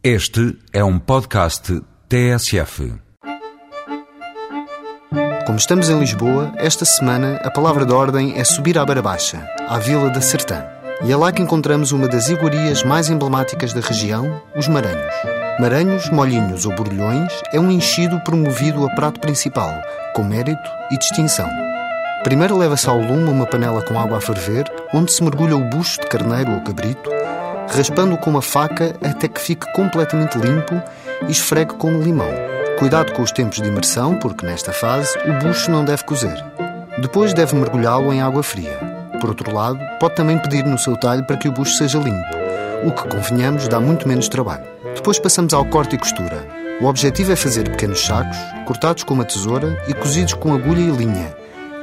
Este é um podcast TSF. Como estamos em Lisboa, esta semana a palavra de ordem é subir à Beira Baixa, à Vila da Sertã. E é lá que encontramos uma das iguarias mais emblemáticas da região, os Maranhos. Maranhos, molhinhos ou borbulhões é um enchido promovido a prato principal, com mérito e distinção. Primeiro leva-se ao lume uma panela com água a ferver, onde se mergulha o bucho de carneiro ou cabrito, raspando-o com uma faca até que fique completamente limpo e esfregue com limão. Cuidado com os tempos de imersão, porque nesta fase o bucho não deve cozer. Depois deve mergulhá-lo em água fria. Por outro lado, pode também pedir no seu talho para que o bucho seja limpo, o que, convenhamos, dá muito menos trabalho. Depois passamos ao corte e costura. O objetivo é fazer pequenos sacos, cortados com uma tesoura e cozidos com agulha e linha,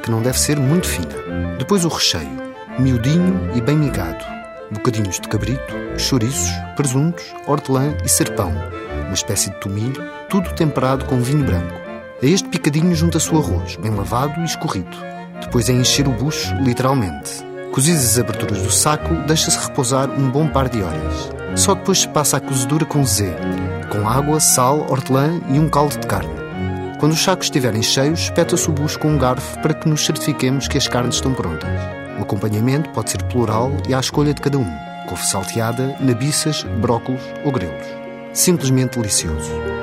que não deve ser muito fina. Depois o recheio, miudinho e bem migado bocadinhos de cabrito, chouriços, presuntos, hortelã e serpão, uma espécie de tomilho, tudo temperado com vinho branco. A este picadinho junta-se o arroz, bem lavado e escorrido. Depois é encher o bucho, literalmente. Cozidas as aberturas do saco, deixa-se repousar um bom par de horas. Só depois se passa a cozedura com Z, com água, sal, hortelã e um caldo de carne. Quando os sacos estiverem cheios, espeta-se o bucho com um garfo para que nos certifiquemos que as carnes estão prontas. O acompanhamento pode ser plural e à escolha de cada um. Couve salteada, nabiças, brócolos ou grelos. Simplesmente delicioso.